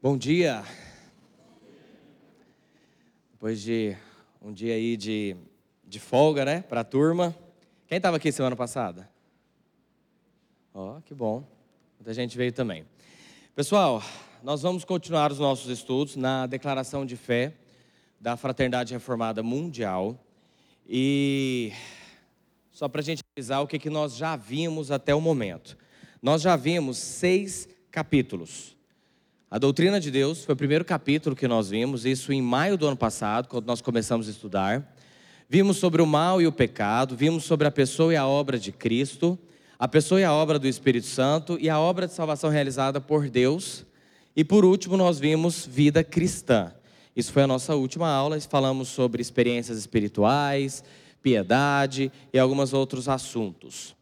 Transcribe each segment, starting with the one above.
Bom dia. Depois de um dia aí de, de folga, né, para a turma. Quem estava aqui semana passada? Ó, oh, que bom. Muita gente veio também. Pessoal, nós vamos continuar os nossos estudos na declaração de fé da Fraternidade Reformada Mundial. E só para a gente avisar o que, que nós já vimos até o momento. Nós já vimos seis capítulos. A doutrina de Deus foi o primeiro capítulo que nós vimos, isso em maio do ano passado, quando nós começamos a estudar. Vimos sobre o mal e o pecado, vimos sobre a pessoa e a obra de Cristo, a pessoa e a obra do Espírito Santo e a obra de salvação realizada por Deus. E por último, nós vimos vida cristã. Isso foi a nossa última aula, falamos sobre experiências espirituais, piedade e alguns outros assuntos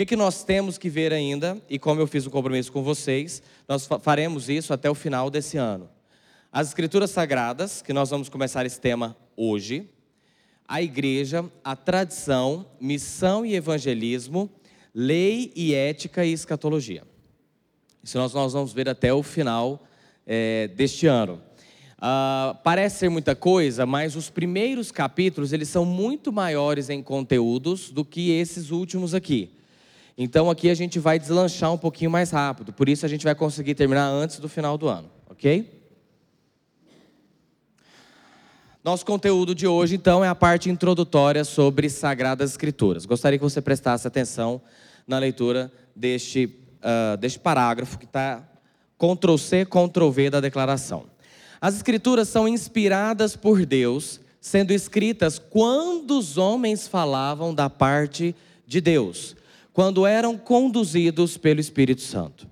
que, que nós temos que ver ainda? E como eu fiz um compromisso com vocês, nós faremos isso até o final desse ano. As Escrituras Sagradas, que nós vamos começar esse tema hoje, a igreja, a tradição, missão e evangelismo, lei e ética e escatologia. Isso nós, nós vamos ver até o final é, deste ano. Uh, parece ser muita coisa, mas os primeiros capítulos eles são muito maiores em conteúdos do que esses últimos aqui. Então aqui a gente vai deslanchar um pouquinho mais rápido, por isso a gente vai conseguir terminar antes do final do ano, ok? Nosso conteúdo de hoje, então, é a parte introdutória sobre Sagradas Escrituras. Gostaria que você prestasse atenção na leitura deste, uh, deste parágrafo que está Ctrl-C, Ctrl-V da declaração. As Escrituras são inspiradas por Deus, sendo escritas quando os homens falavam da parte de Deus quando eram conduzidos pelo Espírito Santo.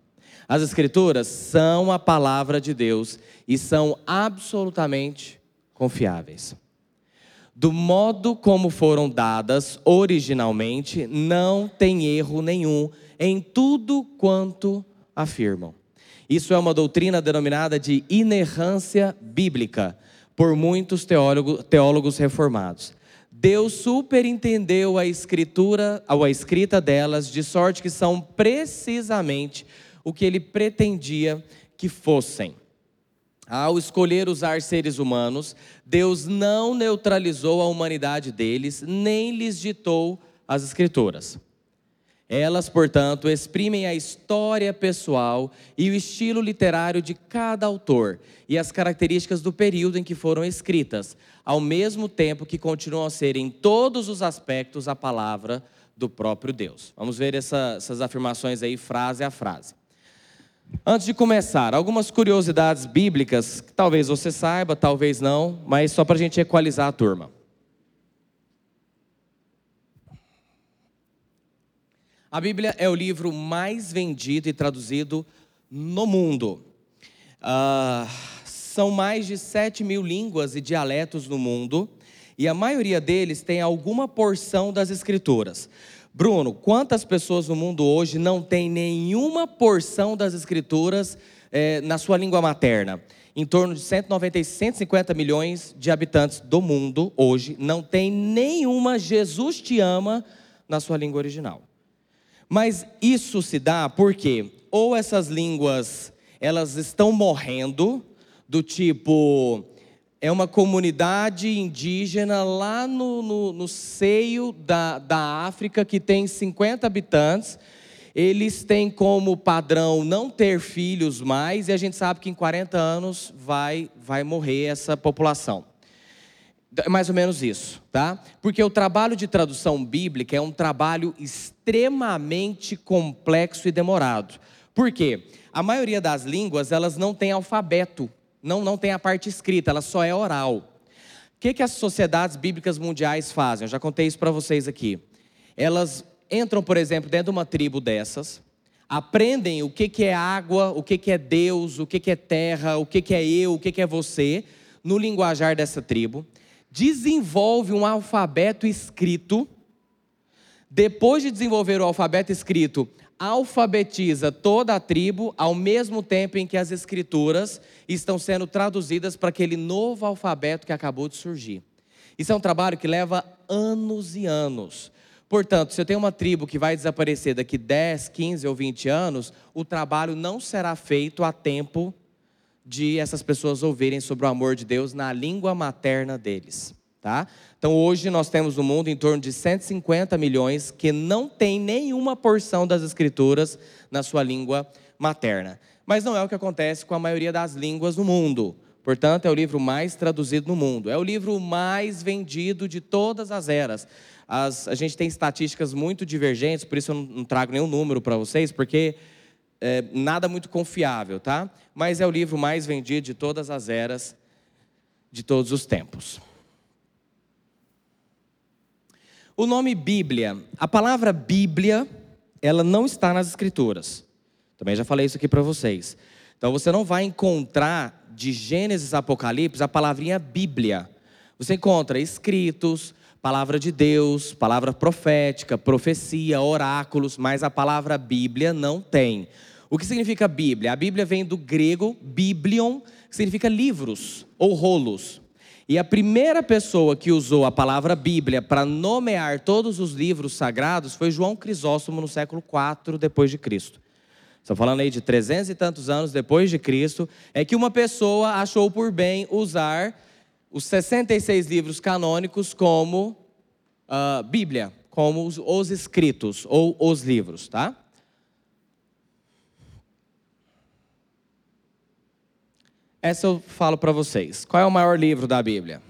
As Escrituras são a palavra de Deus e são absolutamente confiáveis. Do modo como foram dadas originalmente, não tem erro nenhum em tudo quanto afirmam. Isso é uma doutrina denominada de inerrância bíblica por muitos teólogos, reformados. Deus superintendeu a escritura, a escrita delas, de sorte que são precisamente o que ele pretendia que fossem. Ao escolher usar seres humanos, Deus não neutralizou a humanidade deles, nem lhes ditou as escrituras. Elas, portanto, exprimem a história pessoal e o estilo literário de cada autor e as características do período em que foram escritas, ao mesmo tempo que continuam a ser, em todos os aspectos, a palavra do próprio Deus. Vamos ver essa, essas afirmações aí, frase a frase. Antes de começar, algumas curiosidades bíblicas que talvez você saiba, talvez não, mas só para a gente equalizar a turma. A Bíblia é o livro mais vendido e traduzido no mundo. Uh, são mais de 7 mil línguas e dialetos no mundo, e a maioria deles tem alguma porção das Escrituras. Bruno, quantas pessoas no mundo hoje não tem nenhuma porção das Escrituras eh, na sua língua materna? Em torno de 190 150 milhões de habitantes do mundo hoje não tem nenhuma Jesus te ama na sua língua original. Mas isso se dá porque ou essas línguas elas estão morrendo, do tipo é uma comunidade indígena lá no, no, no seio da, da África que tem 50 habitantes. Eles têm como padrão não ter filhos mais, e a gente sabe que em 40 anos vai, vai morrer essa população. É mais ou menos isso, tá? Porque o trabalho de tradução bíblica é um trabalho extremamente complexo e demorado. Por quê? A maioria das línguas, elas não tem alfabeto, não, não tem a parte escrita, ela só é oral. O que, que as sociedades bíblicas mundiais fazem? Eu já contei isso para vocês aqui. Elas entram, por exemplo, dentro de uma tribo dessas, aprendem o que, que é água, o que, que é Deus, o que, que é terra, o que, que é eu, o que, que é você, no linguajar dessa tribo desenvolve um alfabeto escrito. Depois de desenvolver o alfabeto escrito, alfabetiza toda a tribo ao mesmo tempo em que as escrituras estão sendo traduzidas para aquele novo alfabeto que acabou de surgir. Isso é um trabalho que leva anos e anos. Portanto, se eu tenho uma tribo que vai desaparecer daqui 10, 15 ou 20 anos, o trabalho não será feito a tempo de essas pessoas ouvirem sobre o amor de Deus na língua materna deles, tá? Então hoje nós temos no mundo em torno de 150 milhões que não tem nenhuma porção das escrituras na sua língua materna. Mas não é o que acontece com a maioria das línguas no mundo. Portanto, é o livro mais traduzido no mundo. É o livro mais vendido de todas as eras. As, a gente tem estatísticas muito divergentes, por isso eu não, não trago nenhum número para vocês, porque é, nada muito confiável, tá? Mas é o livro mais vendido de todas as eras, de todos os tempos. O nome Bíblia, a palavra Bíblia, ela não está nas Escrituras. Também já falei isso aqui para vocês. Então você não vai encontrar de Gênesis a Apocalipse a palavrinha Bíblia. Você encontra escritos, palavra de Deus, palavra profética, profecia, oráculos, mas a palavra Bíblia não tem. O que significa Bíblia? A Bíblia vem do grego biblion, que significa livros ou rolos. E a primeira pessoa que usou a palavra Bíblia para nomear todos os livros sagrados foi João Crisóstomo no século IV depois de Cristo. Estou falando aí de trezentos e tantos anos depois de Cristo, é que uma pessoa achou por bem usar os 66 livros canônicos como uh, Bíblia, como os, os escritos ou os livros, tá? Essa eu falo para vocês. Qual é o maior livro da Bíblia?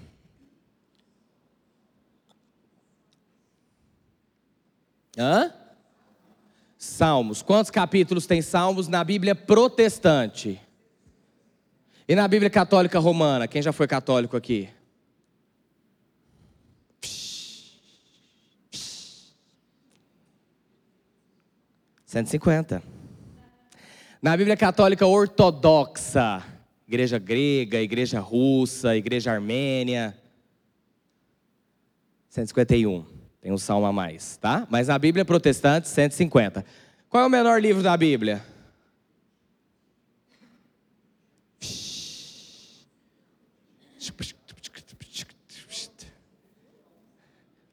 Hã? Salmos. Quantos capítulos tem Salmos na Bíblia protestante? E na Bíblia católica romana? Quem já foi católico aqui? Cento e cinquenta. Na Bíblia católica ortodoxa, igreja grega, igreja russa, igreja armênia. 151. Tem um salmo a mais, tá? Mas na Bíblia protestante, 150. Qual é o menor livro da Bíblia?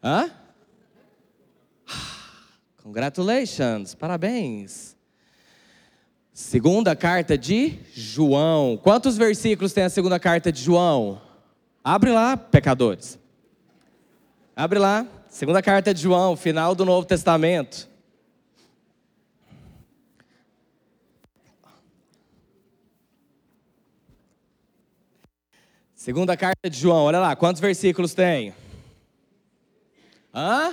Hã? Congratulations, parabéns. Segunda carta de João. Quantos versículos tem a segunda carta de João? Abre lá, pecadores. Abre lá. Segunda carta de João, final do Novo Testamento. Segunda carta de João, olha lá, quantos versículos tem? Hã?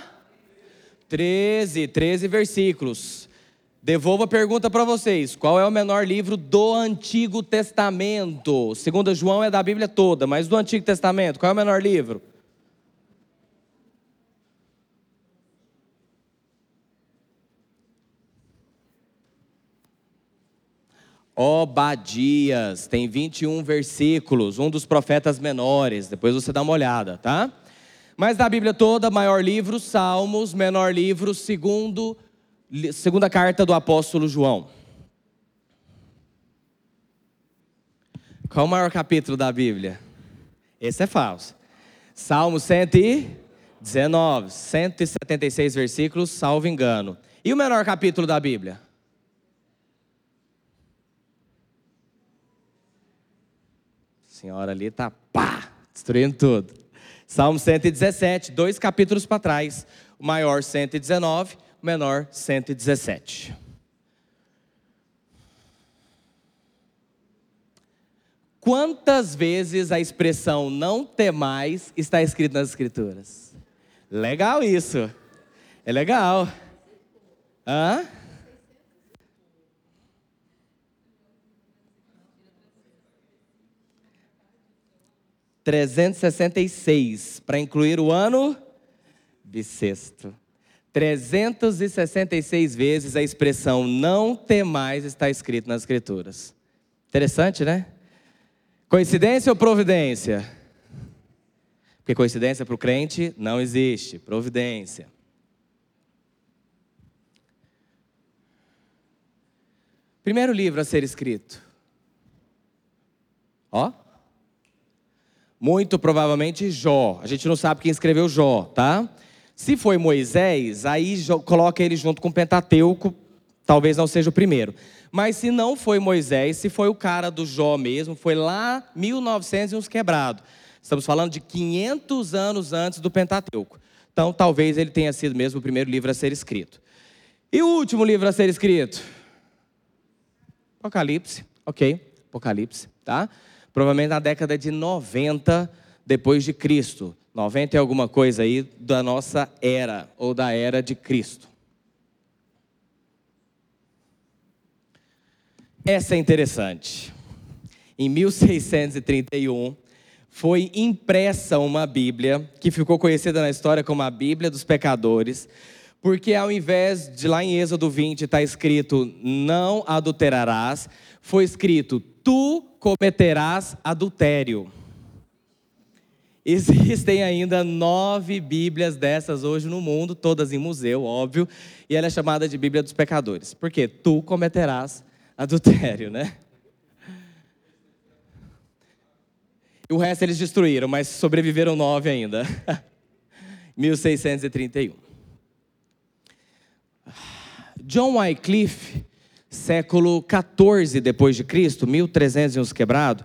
Treze, treze versículos. Devolvo a pergunta para vocês: qual é o menor livro do Antigo Testamento? Segundo João é da Bíblia toda, mas do Antigo Testamento, qual é o menor livro? Obadias, tem 21 versículos, um dos profetas menores, depois você dá uma olhada, tá? Mas da Bíblia toda, maior livro, Salmos, menor livro, segundo Segunda carta do apóstolo João. Qual o maior capítulo da Bíblia? Esse é falso. Salmo 119, 176 versículos, salvo engano. E o menor capítulo da Bíblia? A senhora ali tá pá, destruindo tudo. Salmo 117, dois capítulos para trás. O maior 119, menor 117. Quantas vezes a expressão não temais está escrita nas Escrituras? Legal isso. É legal. Hã? Trezentos sessenta e seis para incluir o ano bissexto. 366 vezes a expressão não temais está escrito nas Escrituras. Interessante, né? Coincidência ou providência? Porque coincidência para o crente não existe. Providência. Primeiro livro a ser escrito. Ó. Muito provavelmente Jó. A gente não sabe quem escreveu Jó, tá? Se foi Moisés, aí coloca ele junto com o Pentateuco, talvez não seja o primeiro. Mas se não foi Moisés, se foi o cara do Jó mesmo, foi lá 1900 e uns quebrados. Estamos falando de 500 anos antes do Pentateuco. Então, talvez ele tenha sido mesmo o primeiro livro a ser escrito. E o último livro a ser escrito? Apocalipse, ok, Apocalipse, tá? Provavelmente na década de 90 depois de Cristo. 90 é alguma coisa aí da nossa era, ou da era de Cristo. Essa é interessante. Em 1631, foi impressa uma Bíblia, que ficou conhecida na história como a Bíblia dos Pecadores, porque ao invés de lá em Êxodo 20 estar tá escrito não adulterarás, foi escrito tu cometerás adultério. Existem ainda nove Bíblias dessas hoje no mundo, todas em museu, óbvio, e ela é chamada de Bíblia dos Pecadores. Porque tu cometerás adultério, né? O resto eles destruíram, mas sobreviveram nove ainda. 1631. John Wycliffe, século 14 depois de Cristo, 1300 e quebrado,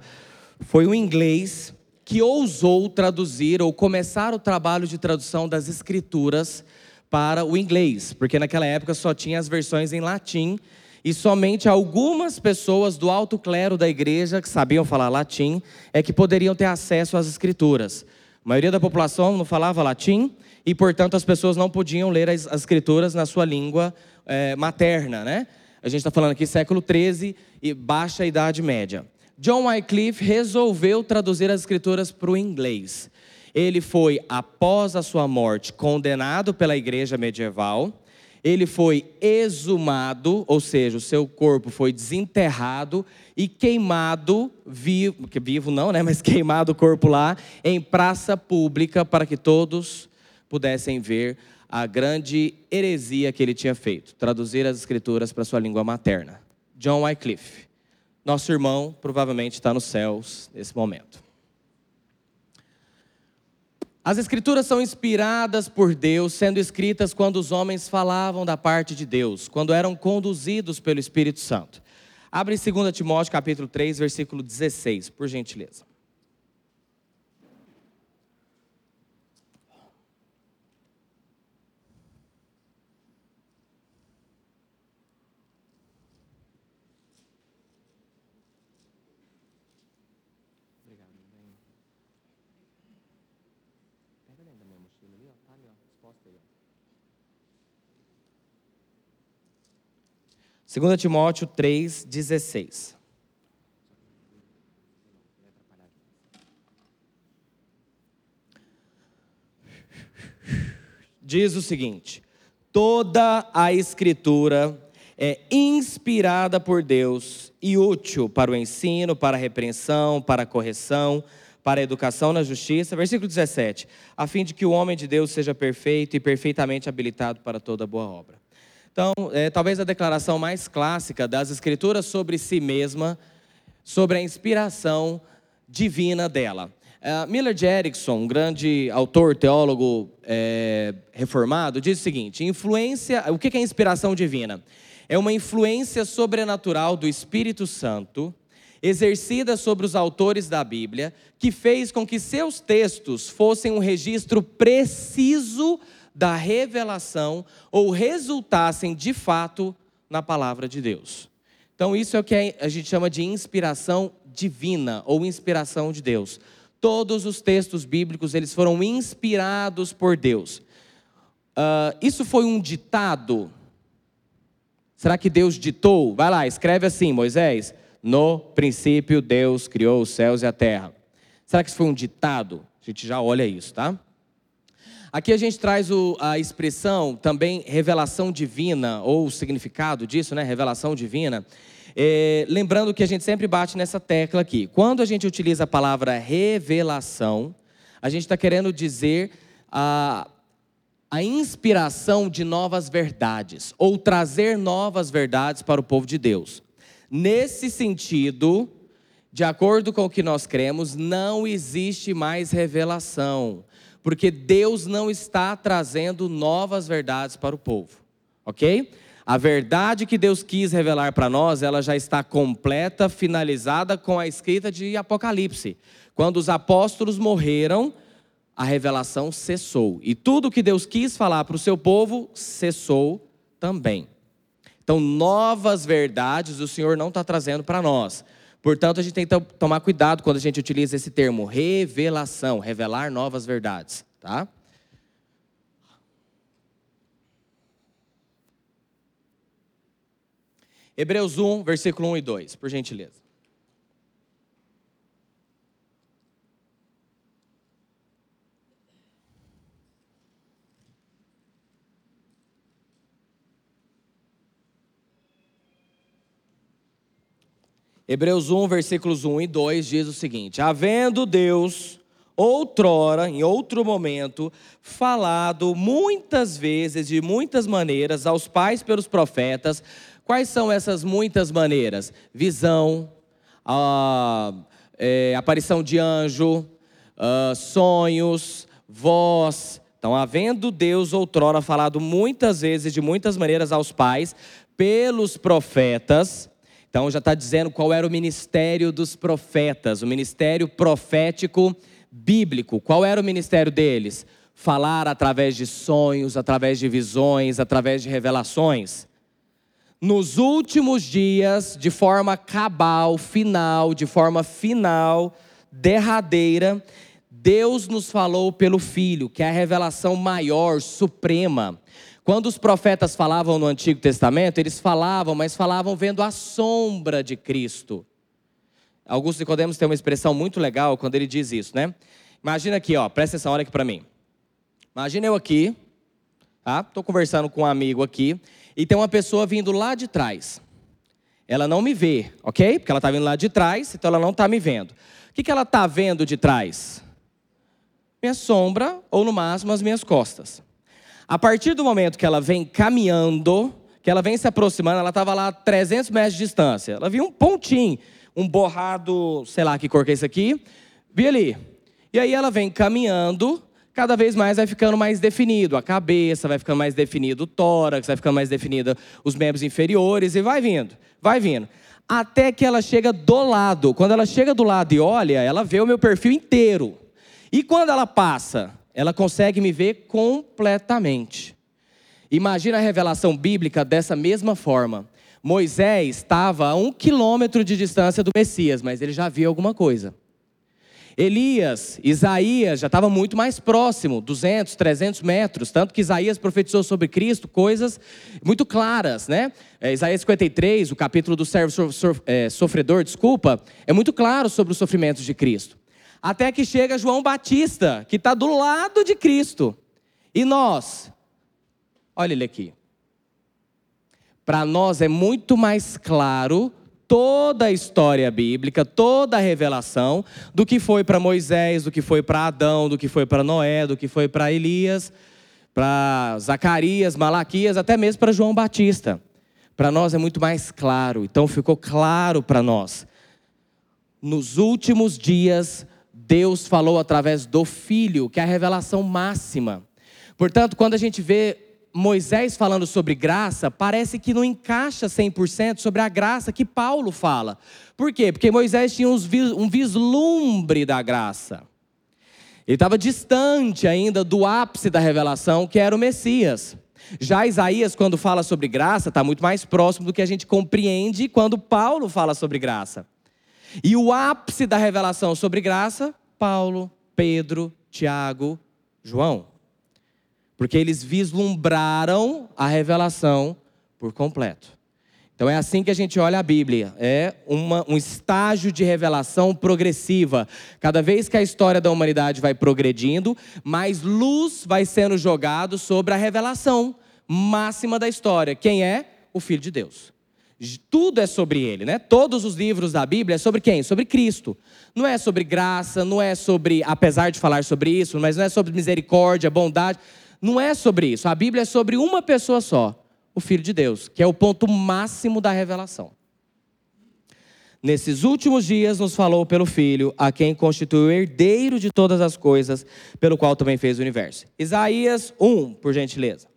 foi um inglês que ousou traduzir ou começar o trabalho de tradução das escrituras para o inglês, porque naquela época só tinha as versões em latim e somente algumas pessoas do alto clero da igreja que sabiam falar latim é que poderiam ter acesso às escrituras. A maioria da população não falava latim e, portanto, as pessoas não podiam ler as, as escrituras na sua língua é, materna, né? A gente está falando aqui século 13 e baixa idade média. John Wycliffe resolveu traduzir as escrituras para o inglês. Ele foi, após a sua morte, condenado pela igreja medieval. Ele foi exumado, ou seja, o seu corpo foi desenterrado e queimado, vivo, vivo não, né, mas queimado o corpo lá, em praça pública, para que todos pudessem ver a grande heresia que ele tinha feito, traduzir as escrituras para sua língua materna. John Wycliffe. Nosso irmão provavelmente está nos céus nesse momento. As Escrituras são inspiradas por Deus, sendo escritas quando os homens falavam da parte de Deus, quando eram conduzidos pelo Espírito Santo. Abre 2 Timóteo capítulo 3, versículo 16, por gentileza. 2 Timóteo 3,16. Diz o seguinte: toda a Escritura é inspirada por Deus e útil para o ensino, para a repreensão, para a correção, para a educação na justiça. Versículo 17: a fim de que o homem de Deus seja perfeito e perfeitamente habilitado para toda boa obra. Então, é, talvez a declaração mais clássica das Escrituras sobre si mesma, sobre a inspiração divina dela. Uh, Miller de Erickson, um grande autor, teólogo é, reformado, diz o seguinte: influência, o que é inspiração divina? É uma influência sobrenatural do Espírito Santo exercida sobre os autores da Bíblia, que fez com que seus textos fossem um registro preciso da revelação ou resultassem de fato na palavra de Deus. Então, isso é o que a gente chama de inspiração divina ou inspiração de Deus. Todos os textos bíblicos eles foram inspirados por Deus. Uh, isso foi um ditado? Será que Deus ditou? Vai lá, escreve assim, Moisés. No princípio, Deus criou os céus e a terra. Será que isso foi um ditado? A gente já olha isso, tá? Aqui a gente traz o, a expressão também revelação divina, ou o significado disso, né? Revelação divina. É, lembrando que a gente sempre bate nessa tecla aqui. Quando a gente utiliza a palavra revelação, a gente está querendo dizer a, a inspiração de novas verdades, ou trazer novas verdades para o povo de Deus. Nesse sentido, de acordo com o que nós cremos, não existe mais revelação porque Deus não está trazendo novas verdades para o povo, ok? A verdade que Deus quis revelar para nós, ela já está completa, finalizada com a escrita de Apocalipse. Quando os apóstolos morreram, a revelação cessou. E tudo que Deus quis falar para o seu povo cessou também. Então, novas verdades o Senhor não está trazendo para nós. Portanto, a gente tem que tomar cuidado quando a gente utiliza esse termo, revelação, revelar novas verdades, tá? Hebreus 1, versículo 1 e 2, por gentileza. Hebreus 1, versículos 1 e 2 diz o seguinte: Havendo Deus, outrora, em outro momento, falado muitas vezes, de muitas maneiras, aos pais pelos profetas, Quais são essas muitas maneiras? Visão, a, é, aparição de anjo, a, sonhos, voz. Então, havendo Deus outrora falado muitas vezes, de muitas maneiras aos pais, pelos profetas. Então, já está dizendo qual era o ministério dos profetas, o ministério profético bíblico. Qual era o ministério deles? Falar através de sonhos, através de visões, através de revelações nos últimos dias, de forma cabal, final, de forma final, derradeira, Deus nos falou pelo Filho, que é a revelação maior, suprema. Quando os profetas falavam no Antigo Testamento, eles falavam, mas falavam vendo a sombra de Cristo. Augusto Nicodemos tem uma expressão muito legal quando ele diz isso, né? Imagina aqui, ó, presta atenção, olha aqui para mim. Imagina eu aqui, tá? Tô conversando com um amigo aqui, e tem uma pessoa vindo lá de trás. Ela não me vê, ok? Porque ela está vindo lá de trás, então ela não está me vendo. O que, que ela está vendo de trás? Minha sombra, ou no máximo as minhas costas. A partir do momento que ela vem caminhando, que ela vem se aproximando, ela estava lá a 300 metros de distância. Ela viu um pontinho, um borrado, sei lá que cor que é isso aqui, vi ali. E aí ela vem caminhando, cada vez mais vai ficando mais definido. A cabeça vai ficando mais definido, o tórax vai ficando mais definido, os membros inferiores e vai vindo, vai vindo. Até que ela chega do lado. Quando ela chega do lado e olha, ela vê o meu perfil inteiro. E quando ela passa, ela consegue me ver completamente. Imagina a revelação bíblica dessa mesma forma. Moisés estava a um quilômetro de distância do Messias, mas ele já viu alguma coisa. Elias, Isaías já estava muito mais próximo, 200, 300 metros, tanto que Isaías profetizou sobre Cristo coisas muito claras, né? É, Isaías 53, o capítulo do servo é, sofredor, desculpa, é muito claro sobre os sofrimentos de Cristo. Até que chega João Batista, que está do lado de Cristo. E nós, olha ele aqui. Para nós é muito mais claro toda a história bíblica, toda a revelação do que foi para Moisés, do que foi para Adão, do que foi para Noé, do que foi para Elias, para Zacarias, Malaquias, até mesmo para João Batista. Para nós é muito mais claro. Então ficou claro para nós. Nos últimos dias, Deus falou através do Filho, que é a revelação máxima. Portanto, quando a gente vê Moisés falando sobre graça, parece que não encaixa 100% sobre a graça que Paulo fala. Por quê? Porque Moisés tinha um vislumbre da graça. Ele estava distante ainda do ápice da revelação, que era o Messias. Já Isaías, quando fala sobre graça, está muito mais próximo do que a gente compreende quando Paulo fala sobre graça. E o ápice da revelação sobre graça, Paulo, Pedro, Tiago, João porque eles vislumbraram a revelação por completo. Então é assim que a gente olha a Bíblia, é uma, um estágio de revelação progressiva. Cada vez que a história da humanidade vai progredindo, mais luz vai sendo jogado sobre a revelação máxima da história. Quem é? O Filho de Deus. Tudo é sobre ele, né? Todos os livros da Bíblia é sobre quem? Sobre Cristo. Não é sobre graça, não é sobre, apesar de falar sobre isso, mas não é sobre misericórdia, bondade não é sobre isso. A Bíblia é sobre uma pessoa só, o Filho de Deus, que é o ponto máximo da revelação. Nesses últimos dias nos falou pelo Filho, a quem constitui o herdeiro de todas as coisas, pelo qual também fez o universo. Isaías 1, por gentileza.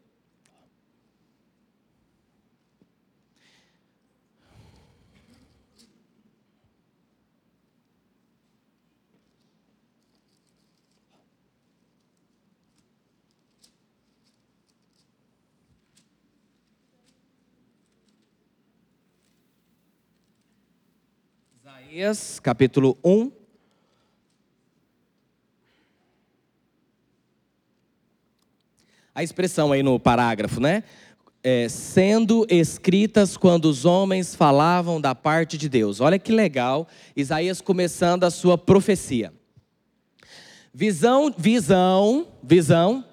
Isaías, capítulo 1. A expressão aí no parágrafo, né? É, sendo escritas quando os homens falavam da parte de Deus. Olha que legal, Isaías começando a sua profecia. Visão, visão, visão,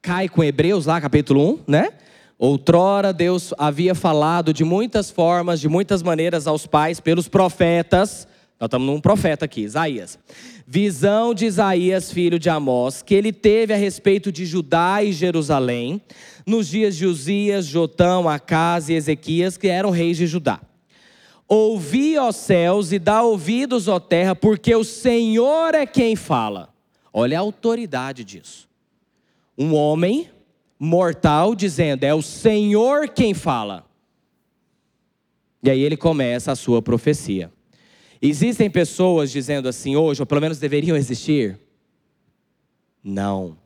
cai com Hebreus lá, capítulo 1, né? Outrora Deus havia falado de muitas formas, de muitas maneiras aos pais pelos profetas. Nós estamos num profeta aqui, Isaías. Visão de Isaías, filho de Amós, que ele teve a respeito de Judá e Jerusalém, nos dias de Uzias, Jotão, Acas e Ezequias, que eram reis de Judá. Ouvi, ó céus, e dá ouvidos, ó terra, porque o Senhor é quem fala. Olha a autoridade disso. Um homem mortal dizendo: É o Senhor quem fala. E aí ele começa a sua profecia. Existem pessoas dizendo assim hoje, ou pelo menos deveriam existir? Não.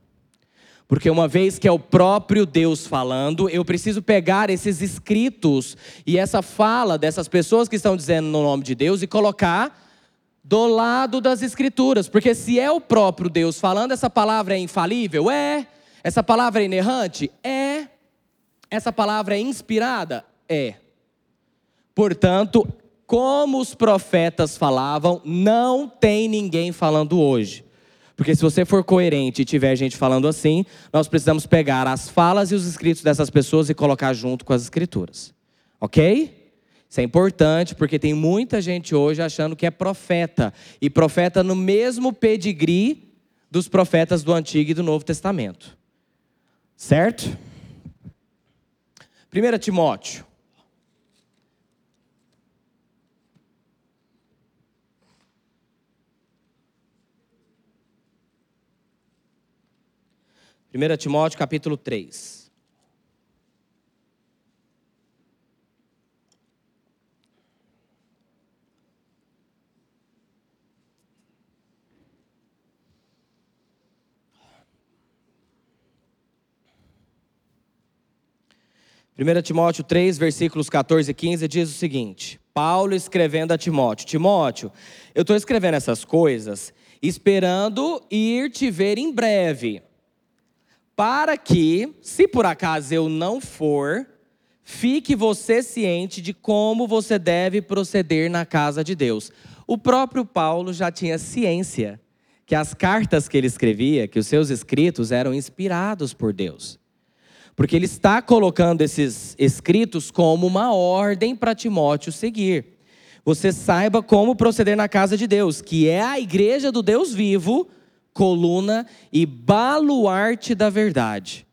Porque uma vez que é o próprio Deus falando, eu preciso pegar esses escritos e essa fala dessas pessoas que estão dizendo no nome de Deus e colocar do lado das escrituras. Porque se é o próprio Deus falando, essa palavra é infalível? É. Essa palavra é inerrante? É. Essa palavra é inspirada? É. Portanto, como os profetas falavam, não tem ninguém falando hoje. Porque se você for coerente e tiver gente falando assim, nós precisamos pegar as falas e os escritos dessas pessoas e colocar junto com as escrituras. Ok? Isso é importante porque tem muita gente hoje achando que é profeta. E profeta no mesmo pedigree dos profetas do Antigo e do Novo Testamento. Certo? 1 Timóteo. Primeira Timóteo capítulo 3. 1 Timóteo 3, versículos 14 e 15 diz o seguinte: Paulo escrevendo a Timóteo: Timóteo, eu estou escrevendo essas coisas esperando ir te ver em breve, para que, se por acaso eu não for, fique você ciente de como você deve proceder na casa de Deus. O próprio Paulo já tinha ciência que as cartas que ele escrevia, que os seus escritos eram inspirados por Deus. Porque ele está colocando esses escritos como uma ordem para Timóteo seguir. Você saiba como proceder na casa de Deus, que é a igreja do Deus vivo, coluna e baluarte da verdade.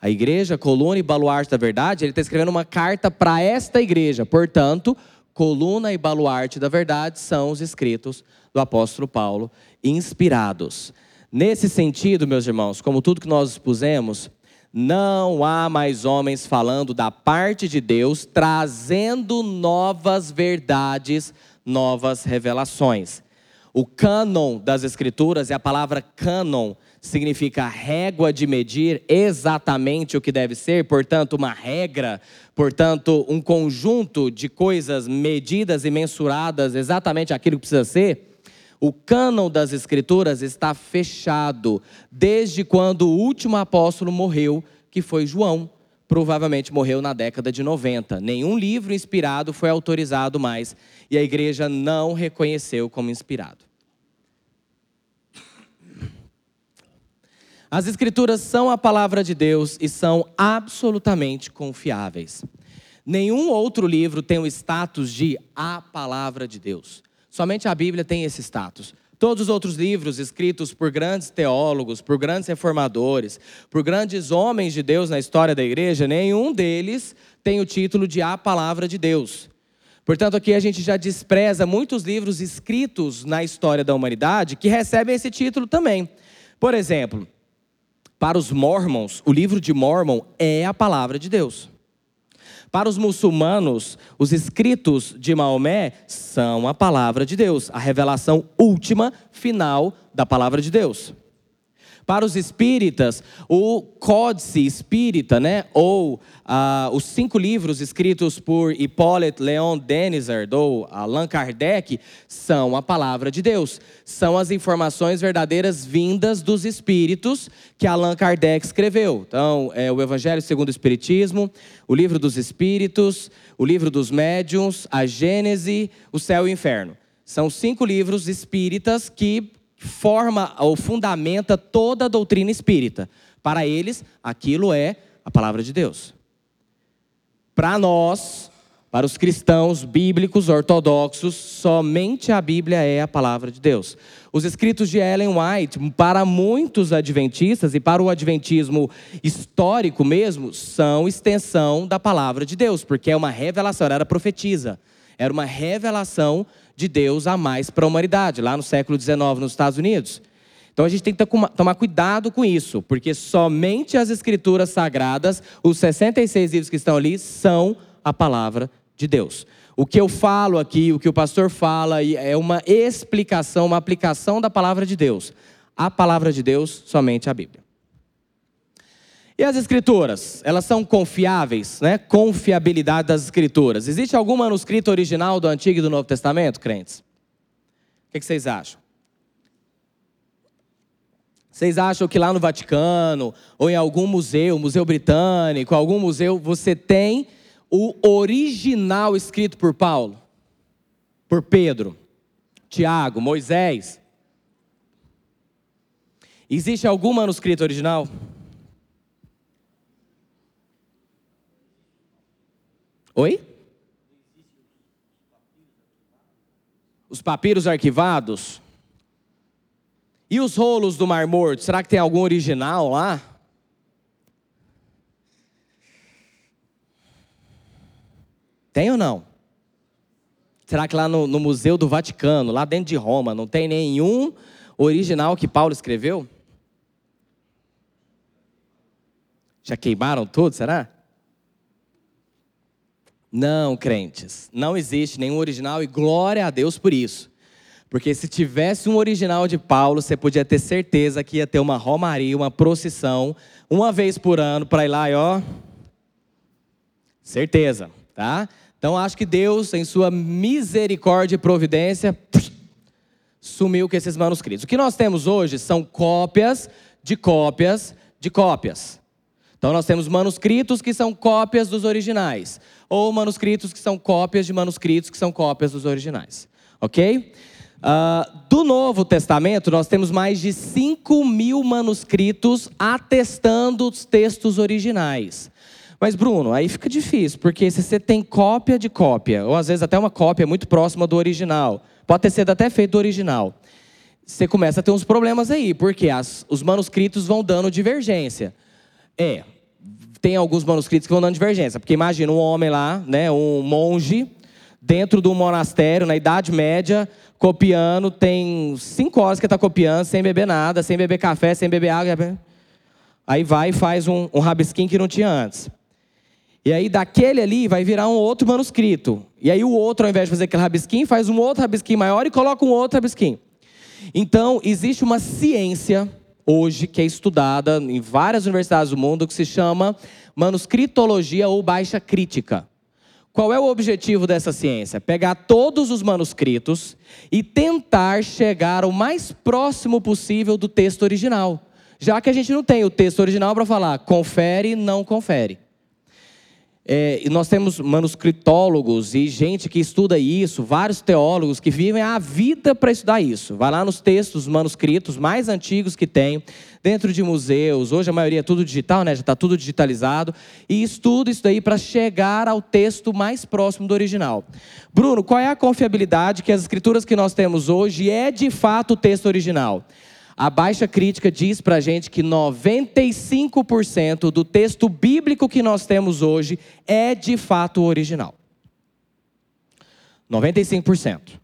A igreja, coluna e baluarte da verdade, ele está escrevendo uma carta para esta igreja. Portanto, coluna e baluarte da verdade são os escritos do apóstolo Paulo, inspirados. Nesse sentido, meus irmãos, como tudo que nós expusemos, não há mais homens falando da parte de Deus, trazendo novas verdades, novas revelações. O cânon das Escrituras, e a palavra cânon significa régua de medir exatamente o que deve ser, portanto, uma regra, portanto, um conjunto de coisas medidas e mensuradas exatamente aquilo que precisa ser. O cânon das Escrituras está fechado desde quando o último apóstolo morreu, que foi João. Provavelmente morreu na década de 90. Nenhum livro inspirado foi autorizado mais e a igreja não reconheceu como inspirado. As Escrituras são a palavra de Deus e são absolutamente confiáveis. Nenhum outro livro tem o status de a palavra de Deus. Somente a Bíblia tem esse status. Todos os outros livros escritos por grandes teólogos, por grandes reformadores, por grandes homens de Deus na história da igreja, nenhum deles tem o título de A Palavra de Deus. Portanto, aqui a gente já despreza muitos livros escritos na história da humanidade que recebem esse título também. Por exemplo, para os mormons, o livro de Mormon é a palavra de Deus. Para os muçulmanos, os escritos de Maomé são a palavra de Deus, a revelação última, final da palavra de Deus. Para os espíritas, o Códice Espírita, né? ou ah, os cinco livros escritos por Hippolyte Leon Denisard ou Allan Kardec, são a palavra de Deus. São as informações verdadeiras vindas dos espíritos que Allan Kardec escreveu. Então, é o Evangelho segundo o Espiritismo, o livro dos Espíritos, o livro dos Médiuns, a Gênese, o Céu e o Inferno. São cinco livros espíritas que forma ou fundamenta toda a doutrina espírita. Para eles, aquilo é a palavra de Deus. Para nós, para os cristãos bíblicos ortodoxos, somente a Bíblia é a palavra de Deus. Os escritos de Ellen White, para muitos adventistas e para o adventismo histórico mesmo, são extensão da palavra de Deus, porque é uma revelação, ela profetiza. Era uma revelação de Deus a mais para a humanidade, lá no século XIX nos Estados Unidos. Então a gente tem que tomar cuidado com isso, porque somente as escrituras sagradas, os 66 livros que estão ali, são a palavra de Deus. O que eu falo aqui, o que o pastor fala, é uma explicação, uma aplicação da palavra de Deus. A palavra de Deus, somente a Bíblia. E as escrituras, elas são confiáveis, né? Confiabilidade das escrituras. Existe algum manuscrito original do Antigo e do Novo Testamento, crentes? O que vocês acham? Vocês acham que lá no Vaticano, ou em algum museu, museu britânico, algum museu, você tem o original escrito por Paulo? Por Pedro, Tiago, Moisés? Existe algum manuscrito original? Oi? Os papiros arquivados? E os rolos do Mar Morto? Será que tem algum original lá? Tem ou não? Será que lá no, no, Museu do Vaticano, lá dentro de Roma, não tem nenhum original que Paulo escreveu? Já queimaram tudo, será? Não, crentes, não existe nenhum original e glória a Deus por isso. Porque se tivesse um original de Paulo, você podia ter certeza que ia ter uma romaria, uma procissão, uma vez por ano para ir lá e ó. Certeza, tá? Então acho que Deus, em sua misericórdia e providência, sumiu com esses manuscritos. O que nós temos hoje são cópias de cópias de cópias. Então nós temos manuscritos que são cópias dos originais, ou manuscritos que são cópias de manuscritos que são cópias dos originais. Ok? Uh, do Novo Testamento, nós temos mais de 5 mil manuscritos atestando os textos originais. Mas, Bruno, aí fica difícil, porque se você tem cópia de cópia, ou às vezes até uma cópia muito próxima do original, pode ter sido até feito do original, você começa a ter uns problemas aí, porque as, os manuscritos vão dando divergência. É, tem alguns manuscritos que vão dando divergência, porque imagina um homem lá, né, um monge, dentro de um monastério, na Idade Média, copiando, tem cinco horas que está copiando, sem beber nada, sem beber café, sem beber água. Aí vai e faz um, um rabisquinho que não tinha antes. E aí daquele ali vai virar um outro manuscrito. E aí o outro, ao invés de fazer aquele rabisquinho, faz um outro rabisquinho maior e coloca um outro rabisquinho. Então, existe uma ciência hoje que é estudada em várias universidades do mundo que se chama manuscritologia ou baixa crítica. Qual é o objetivo dessa ciência? Pegar todos os manuscritos e tentar chegar o mais próximo possível do texto original. Já que a gente não tem o texto original para falar confere, não confere. É, e nós temos manuscritólogos e gente que estuda isso, vários teólogos que vivem a vida para estudar isso. Vai lá nos textos, manuscritos mais antigos que tem, dentro de museus, hoje a maioria é tudo digital, né? já está tudo digitalizado, e estuda isso daí para chegar ao texto mais próximo do original. Bruno, qual é a confiabilidade que as escrituras que nós temos hoje é de fato o texto original? A baixa crítica diz para a gente que 95% do texto bíblico que nós temos hoje é de fato original. 95%.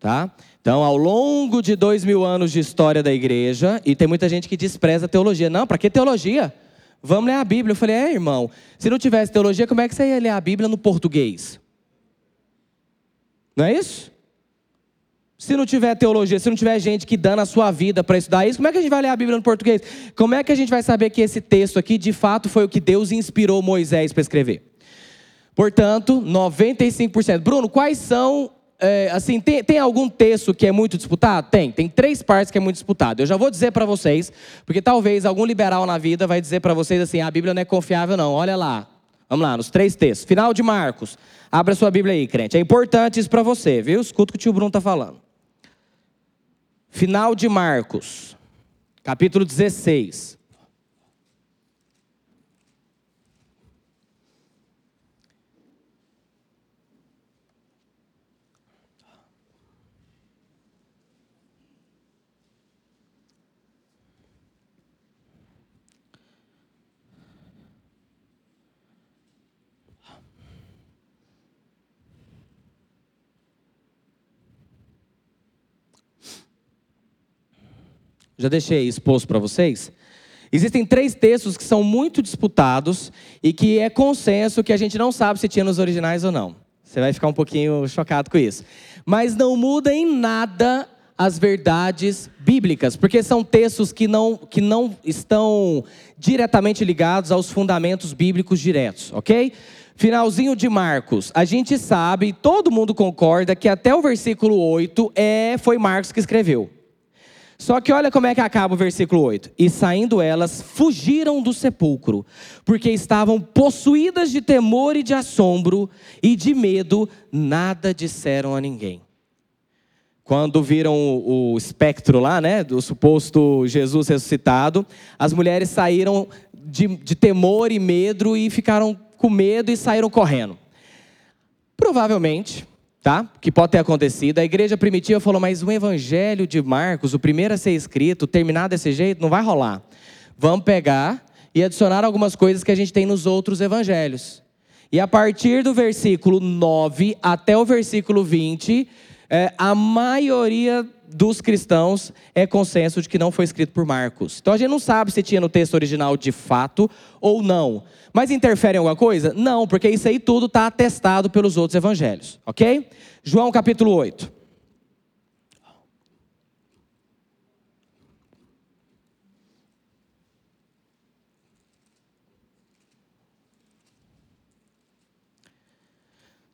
Tá? Então, ao longo de dois mil anos de história da igreja, e tem muita gente que despreza a teologia. Não, para que teologia? Vamos ler a Bíblia. Eu falei, é, irmão, se não tivesse teologia, como é que você ia ler a Bíblia no português? Não é isso? Se não tiver teologia, se não tiver gente que dando a sua vida para estudar isso, como é que a gente vai ler a Bíblia no português? Como é que a gente vai saber que esse texto aqui, de fato, foi o que Deus inspirou Moisés para escrever? Portanto, 95%. Bruno, quais são. É, assim, tem, tem algum texto que é muito disputado? Tem. Tem três partes que é muito disputado. Eu já vou dizer para vocês, porque talvez algum liberal na vida vai dizer para vocês assim: ah, a Bíblia não é confiável, não. Olha lá. Vamos lá, nos três textos. Final de Marcos. Abra sua Bíblia aí, crente. É importante isso para você, viu? Escuta o que o tio Bruno está falando. Final de Marcos, capítulo 16. Já deixei exposto para vocês. Existem três textos que são muito disputados e que é consenso que a gente não sabe se tinha nos originais ou não. Você vai ficar um pouquinho chocado com isso. Mas não muda em nada as verdades bíblicas, porque são textos que não, que não estão diretamente ligados aos fundamentos bíblicos diretos, ok? Finalzinho de Marcos, a gente sabe, todo mundo concorda que até o versículo 8 é, foi Marcos que escreveu. Só que olha como é que acaba o versículo 8. E saindo elas, fugiram do sepulcro, porque estavam possuídas de temor e de assombro, e de medo, nada disseram a ninguém. Quando viram o, o espectro lá, né, do suposto Jesus ressuscitado, as mulheres saíram de, de temor e medo e ficaram com medo e saíram correndo. Provavelmente, tá? Que pode ter acontecido. A igreja primitiva falou, mas o evangelho de Marcos, o primeiro a ser escrito, terminar desse jeito, não vai rolar. Vamos pegar e adicionar algumas coisas que a gente tem nos outros evangelhos. E a partir do versículo 9 até o versículo 20, é, a maioria dos cristãos é consenso de que não foi escrito por Marcos. Então a gente não sabe se tinha no texto original de fato ou não. Mas interfere em alguma coisa? Não, porque isso aí tudo está atestado pelos outros evangelhos, ok? João capítulo 8.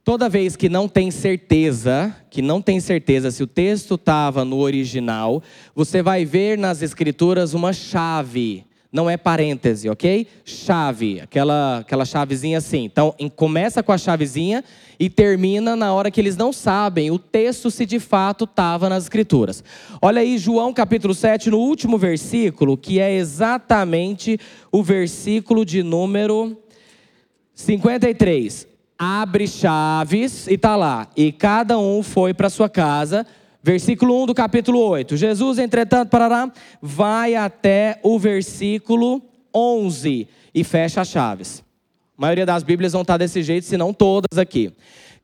Toda vez que não tem certeza, que não tem certeza se o texto estava no original, você vai ver nas escrituras uma chave. Não é parêntese, ok? Chave, aquela, aquela chavezinha assim. Então, começa com a chavezinha e termina na hora que eles não sabem o texto se de fato estava nas escrituras. Olha aí, João capítulo 7, no último versículo, que é exatamente o versículo de número 53 abre chaves e está lá. E cada um foi para sua casa. Versículo 1 do capítulo 8. Jesus, entretanto, parará, vai até o versículo 11 e fecha as chaves. A maioria das Bíblias vão estar desse jeito, se não todas aqui.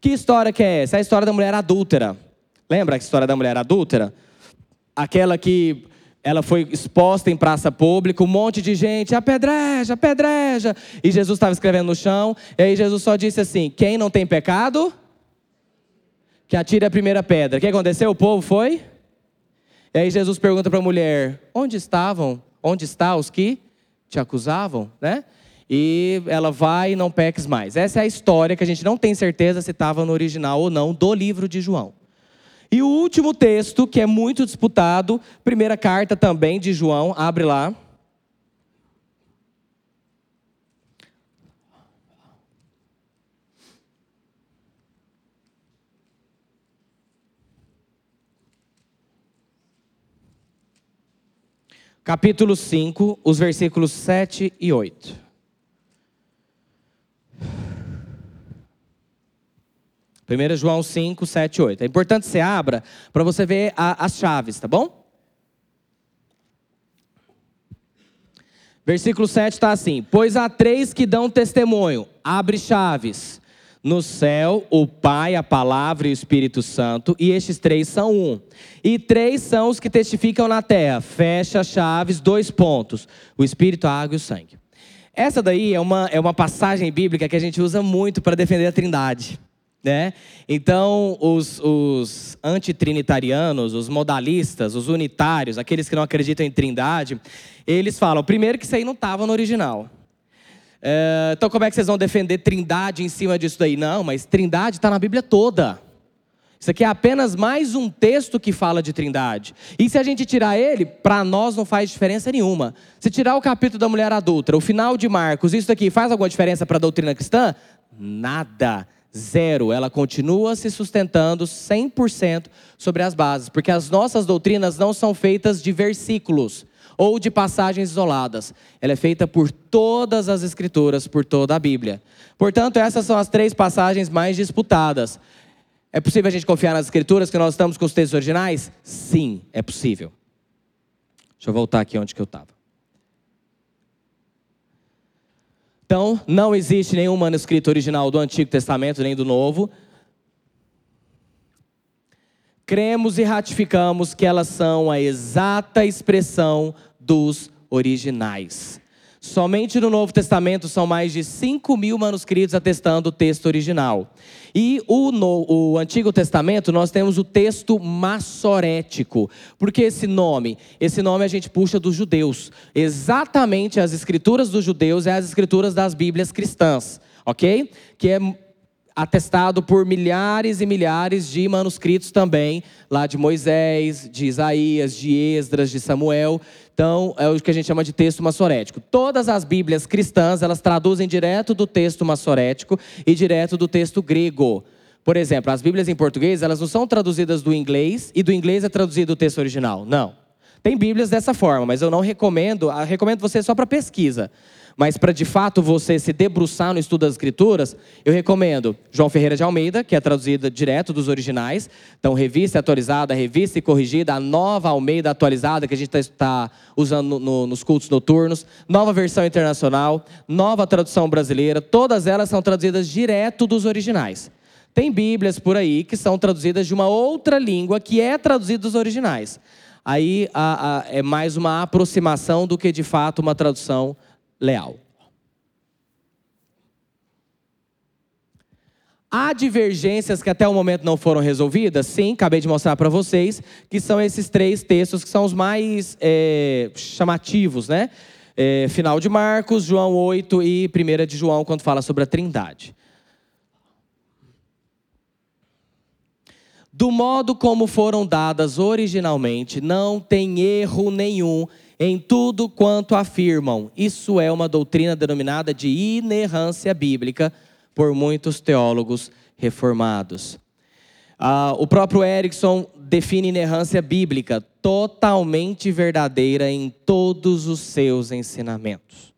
Que história que é essa? É a história da mulher adúltera. Lembra a história da mulher adúltera? Aquela que ela foi exposta em praça pública, um monte de gente, apedreja, apedreja. E Jesus estava escrevendo no chão, e aí Jesus só disse assim: quem não tem pecado, que atire a primeira pedra. O que aconteceu? O povo foi? E aí Jesus pergunta para a mulher: onde estavam? Onde estão os que te acusavam? Né? E ela vai e não peques mais. Essa é a história que a gente não tem certeza se estava no original ou não do livro de João. E o último texto, que é muito disputado, primeira carta também de João, abre lá. Capítulo 5, os versículos 7 e 8. 1 João 5, 7, 8. É importante que você abra para você ver a, as chaves, tá bom? Versículo 7 está assim: Pois há três que dão testemunho, abre chaves. No céu, o Pai, a Palavra e o Espírito Santo, e estes três são um. E três são os que testificam na terra, fecha chaves, dois pontos: o Espírito, a água e o sangue. Essa daí é uma, é uma passagem bíblica que a gente usa muito para defender a trindade. Né? Então, os, os antitrinitarianos, os modalistas, os unitários, aqueles que não acreditam em trindade, eles falam, primeiro, que isso aí não estava no original. É, então, como é que vocês vão defender trindade em cima disso daí? Não, mas trindade está na Bíblia toda. Isso aqui é apenas mais um texto que fala de trindade. E se a gente tirar ele, para nós não faz diferença nenhuma. Se tirar o capítulo da mulher adulta, o final de Marcos, isso aqui faz alguma diferença para a doutrina cristã? Nada. Zero. Ela continua se sustentando 100% sobre as bases. Porque as nossas doutrinas não são feitas de versículos ou de passagens isoladas. Ela é feita por todas as escrituras, por toda a Bíblia. Portanto, essas são as três passagens mais disputadas. É possível a gente confiar nas escrituras que nós estamos com os textos originais? Sim, é possível. Deixa eu voltar aqui onde que eu estava. Então, não existe nenhum manuscrito original do Antigo Testamento nem do Novo. Cremos e ratificamos que elas são a exata expressão dos originais. Somente no Novo Testamento são mais de 5 mil manuscritos atestando o texto original. E o, no, o Antigo Testamento, nós temos o texto massorético. Por que esse nome? Esse nome a gente puxa dos judeus. Exatamente as escrituras dos judeus e as escrituras das Bíblias cristãs, ok? Que é atestado por milhares e milhares de manuscritos também, lá de Moisés, de Isaías, de Esdras, de Samuel. Então, é o que a gente chama de texto massorético. Todas as Bíblias cristãs, elas traduzem direto do texto massorético e direto do texto grego. Por exemplo, as Bíblias em português, elas não são traduzidas do inglês e do inglês é traduzido o texto original. Não. Tem Bíblias dessa forma, mas eu não recomendo, eu recomendo você só para pesquisa. Mas para de fato você se debruçar no estudo das escrituras, eu recomendo João Ferreira de Almeida, que é traduzida direto dos originais. Então, revista atualizada, revista e corrigida, a nova Almeida atualizada que a gente está tá usando no, no, nos cultos noturnos, nova versão internacional, nova tradução brasileira, todas elas são traduzidas direto dos originais. Tem Bíblias por aí que são traduzidas de uma outra língua que é traduzida dos originais. Aí a, a, é mais uma aproximação do que de fato uma tradução leal. Há divergências que até o momento não foram resolvidas? Sim, acabei de mostrar para vocês, que são esses três textos que são os mais é, chamativos, né? É, final de Marcos, João 8 e 1 de João, quando fala sobre a trindade. Do modo como foram dadas originalmente, não tem erro nenhum em tudo quanto afirmam. Isso é uma doutrina denominada de inerrância bíblica por muitos teólogos reformados. Ah, o próprio Erickson define inerrância bíblica totalmente verdadeira em todos os seus ensinamentos.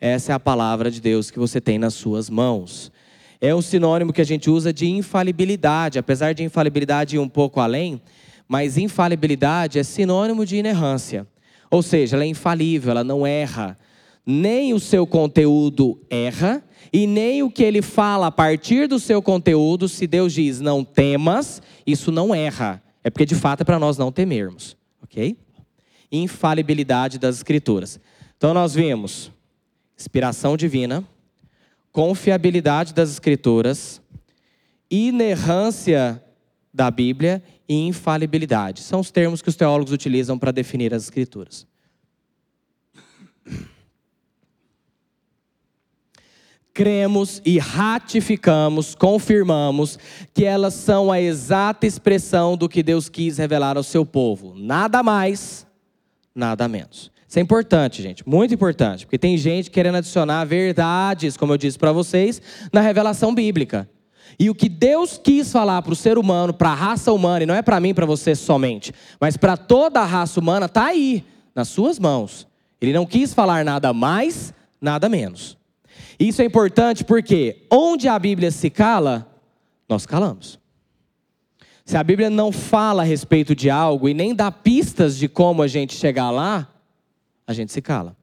Essa é a palavra de Deus que você tem nas suas mãos. É um sinônimo que a gente usa de infalibilidade, apesar de infalibilidade ir um pouco além, mas infalibilidade é sinônimo de inerrância. Ou seja, ela é infalível, ela não erra. Nem o seu conteúdo erra, e nem o que ele fala a partir do seu conteúdo, se Deus diz não temas, isso não erra. É porque de fato é para nós não temermos, ok? Infalibilidade das Escrituras. Então nós vimos inspiração divina, confiabilidade das Escrituras, inerrância da Bíblia e infalibilidade. São os termos que os teólogos utilizam para definir as Escrituras. Cremos e ratificamos, confirmamos que elas são a exata expressão do que Deus quis revelar ao seu povo. Nada mais, nada menos. Isso é importante, gente, muito importante, porque tem gente querendo adicionar verdades, como eu disse para vocês, na revelação bíblica. E o que Deus quis falar para o ser humano, para a raça humana, e não é para mim, para você somente, mas para toda a raça humana, está aí, nas suas mãos. Ele não quis falar nada mais, nada menos. Isso é importante porque onde a Bíblia se cala, nós calamos. Se a Bíblia não fala a respeito de algo e nem dá pistas de como a gente chegar lá, a gente se cala.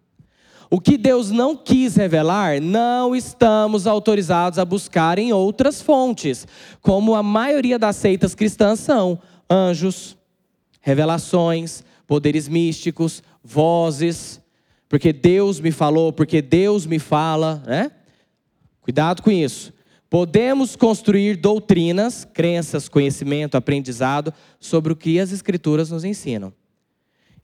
O que Deus não quis revelar, não estamos autorizados a buscar em outras fontes, como a maioria das seitas cristãs são: anjos, revelações, poderes místicos, vozes, porque Deus me falou, porque Deus me fala, né? Cuidado com isso. Podemos construir doutrinas, crenças, conhecimento, aprendizado sobre o que as Escrituras nos ensinam.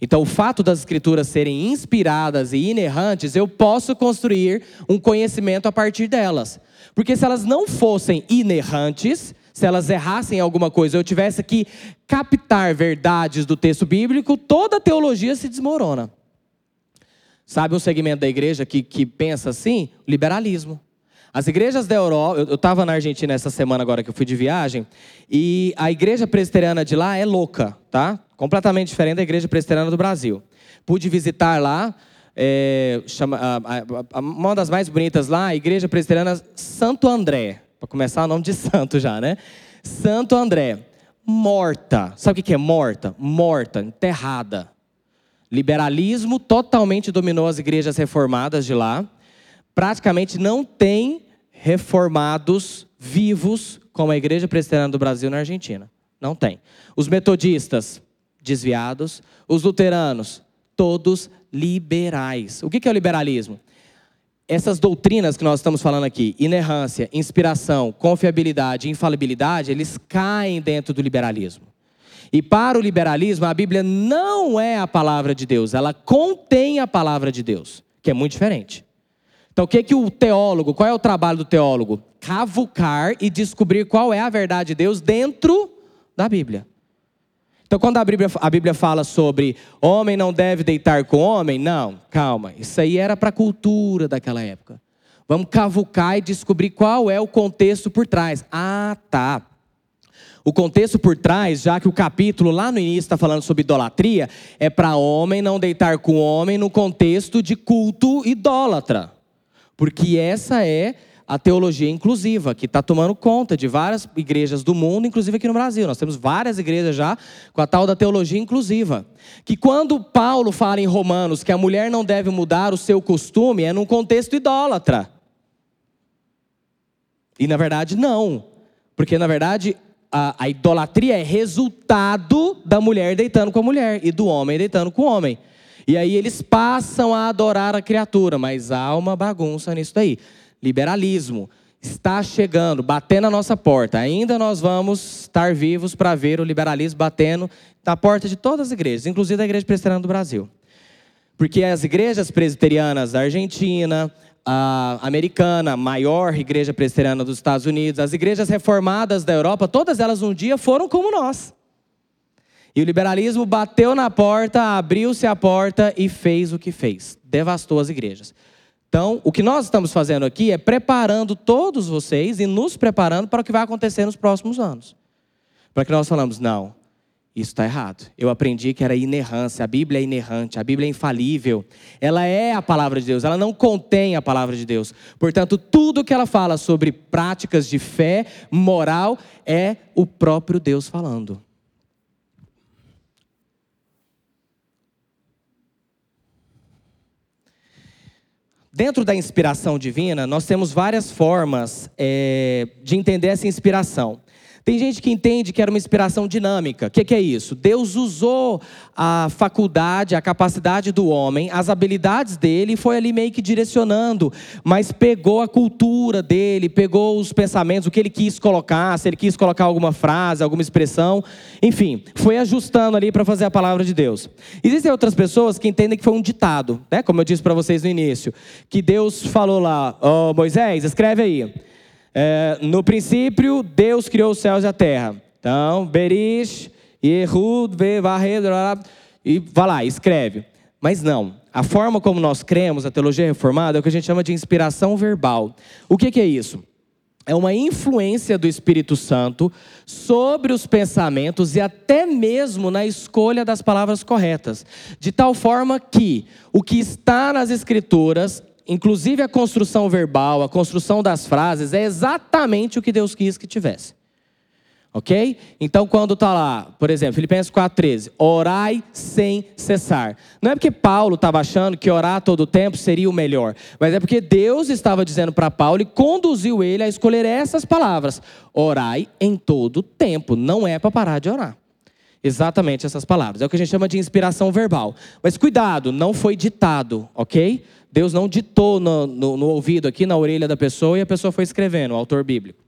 Então, o fato das Escrituras serem inspiradas e inerrantes, eu posso construir um conhecimento a partir delas. Porque se elas não fossem inerrantes, se elas errassem alguma coisa, eu tivesse que captar verdades do texto bíblico, toda a teologia se desmorona. Sabe um segmento da igreja que, que pensa assim? Liberalismo. As igrejas da Europa, eu estava na Argentina essa semana agora que eu fui de viagem, e a igreja presbiteriana de lá é louca, tá? Completamente diferente da igreja presbiteriana do Brasil. Pude visitar lá, é, chama, a, a, a, uma das mais bonitas lá, a igreja presbiteriana Santo André. Para começar, o nome de santo já, né? Santo André. Morta. Sabe o que é morta? Morta, enterrada. Liberalismo totalmente dominou as igrejas reformadas de lá praticamente não tem reformados vivos como a Igreja Presbiteriana do Brasil na Argentina. Não tem. Os metodistas, desviados. Os luteranos, todos liberais. O que é o liberalismo? Essas doutrinas que nós estamos falando aqui, inerrância, inspiração, confiabilidade, infalibilidade, eles caem dentro do liberalismo. E para o liberalismo, a Bíblia não é a palavra de Deus, ela contém a palavra de Deus, que é muito diferente. Então, o que, que o teólogo, qual é o trabalho do teólogo? Cavucar e descobrir qual é a verdade de Deus dentro da Bíblia. Então, quando a Bíblia, a Bíblia fala sobre homem não deve deitar com homem, não, calma, isso aí era para a cultura daquela época. Vamos cavucar e descobrir qual é o contexto por trás. Ah, tá. O contexto por trás, já que o capítulo lá no início está falando sobre idolatria, é para homem não deitar com homem no contexto de culto idólatra. Porque essa é a teologia inclusiva, que está tomando conta de várias igrejas do mundo, inclusive aqui no Brasil. Nós temos várias igrejas já com a tal da teologia inclusiva. Que quando Paulo fala em Romanos que a mulher não deve mudar o seu costume, é num contexto idólatra. E na verdade, não. Porque na verdade, a, a idolatria é resultado da mulher deitando com a mulher e do homem deitando com o homem. E aí eles passam a adorar a criatura, mas há uma bagunça nisso daí. Liberalismo está chegando, batendo na nossa porta. Ainda nós vamos estar vivos para ver o liberalismo batendo na porta de todas as igrejas, inclusive da Igreja Presbiteriana do Brasil. Porque as igrejas presbiterianas da Argentina, a americana, a maior igreja presbiteriana dos Estados Unidos, as igrejas reformadas da Europa, todas elas um dia foram como nós. E o liberalismo bateu na porta, abriu-se a porta e fez o que fez. Devastou as igrejas. Então, o que nós estamos fazendo aqui é preparando todos vocês e nos preparando para o que vai acontecer nos próximos anos. Para que nós falamos, não, isso está errado. Eu aprendi que era inerrância. A Bíblia é inerrante, a Bíblia é infalível. Ela é a palavra de Deus, ela não contém a palavra de Deus. Portanto, tudo que ela fala sobre práticas de fé, moral, é o próprio Deus falando. Dentro da inspiração divina, nós temos várias formas é, de entender essa inspiração. Tem gente que entende que era uma inspiração dinâmica. O que, que, é isso? Deus usou a faculdade, a capacidade do homem, as habilidades dele e foi ali meio que direcionando, mas pegou a cultura dele, pegou os pensamentos, o que ele quis colocar, se ele quis colocar alguma frase, alguma expressão, enfim, foi ajustando ali para fazer a palavra de Deus. Existem outras pessoas que entendem que foi um ditado, né? Como eu disse para vocês no início, que Deus falou lá, oh, Moisés, escreve aí. É, no princípio, Deus criou os céus e a terra. Então, Berish, Yehud, Varred, e vai lá, escreve. Mas não, a forma como nós cremos, a teologia reformada, é o que a gente chama de inspiração verbal. O que, que é isso? É uma influência do Espírito Santo sobre os pensamentos e até mesmo na escolha das palavras corretas. De tal forma que o que está nas Escrituras inclusive a construção verbal, a construção das frases, é exatamente o que Deus quis que tivesse. Ok? Então, quando está lá, por exemplo, Filipenses 4,13, orai sem cessar. Não é porque Paulo estava achando que orar todo o tempo seria o melhor, mas é porque Deus estava dizendo para Paulo e conduziu ele a escolher essas palavras: orai em todo tempo. Não é para parar de orar. Exatamente essas palavras. É o que a gente chama de inspiração verbal. Mas cuidado, não foi ditado, ok? Deus não ditou no, no, no ouvido aqui, na orelha da pessoa, e a pessoa foi escrevendo, o autor bíblico.